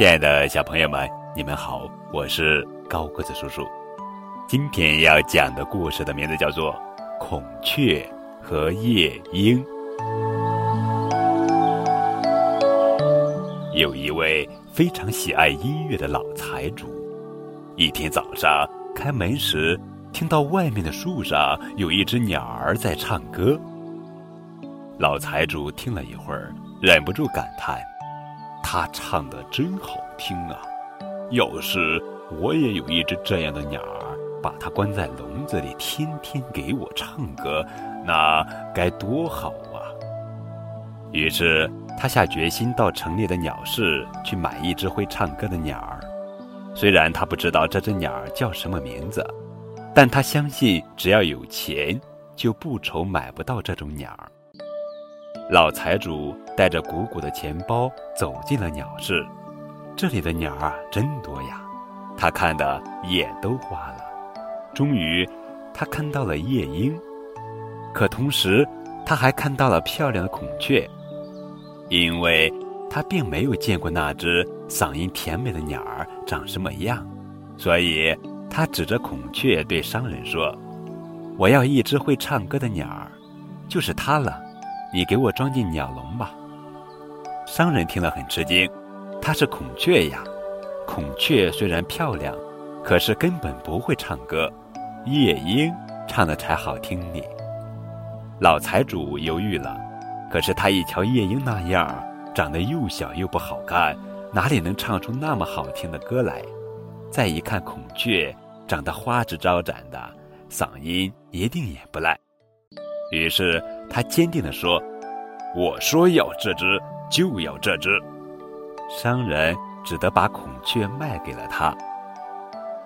亲爱的小朋友们，你们好，我是高个子叔叔。今天要讲的故事的名字叫做《孔雀和夜莺》。有一位非常喜爱音乐的老财主，一天早上开门时，听到外面的树上有一只鸟儿在唱歌。老财主听了一会儿，忍不住感叹：“他唱的真好听啊！要是我也有一只这样的鸟儿，把它关在笼子里，天天给我唱歌，那该多好啊！”于是他下决心到城里的鸟市去买一只会唱歌的鸟儿。虽然他不知道这只鸟儿叫什么名字，但他相信只要有钱，就不愁买不到这种鸟儿。老财主带着鼓鼓的钱包走进了鸟市，这里的鸟儿真多呀，他看的眼都花了。终于，他看到了夜莺，可同时他还看到了漂亮的孔雀，因为他并没有见过那只嗓音甜美的鸟儿长什么样，所以他指着孔雀对商人说：“我要一只会唱歌的鸟儿，就是它了。”你给我装进鸟笼吧。商人听了很吃惊，它是孔雀呀。孔雀虽然漂亮，可是根本不会唱歌，夜莺唱的才好听呢。老财主犹豫了，可是他一瞧夜莺那样，长得又小又不好看，哪里能唱出那么好听的歌来？再一看孔雀，长得花枝招展的，嗓音一定也不赖。于是他坚定地说：“我说要这只，就要这只。”商人只得把孔雀卖给了他。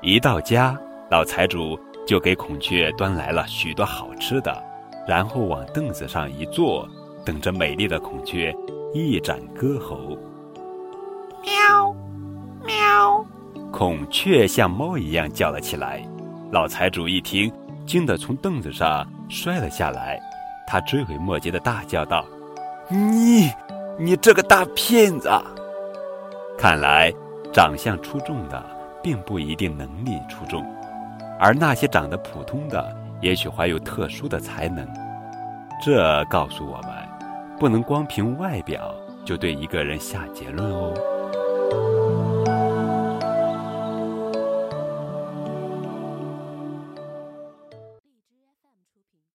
一到家，老财主就给孔雀端来了许多好吃的，然后往凳子上一坐，等着美丽的孔雀一展歌喉。喵，喵，孔雀像猫一样叫了起来。老财主一听。惊得从凳子上摔了下来，他追悔莫及的大叫道：“你，你这个大骗子！看来长相出众的并不一定能力出众，而那些长得普通的，也许怀有特殊的才能。这告诉我们，不能光凭外表就对一个人下结论哦。”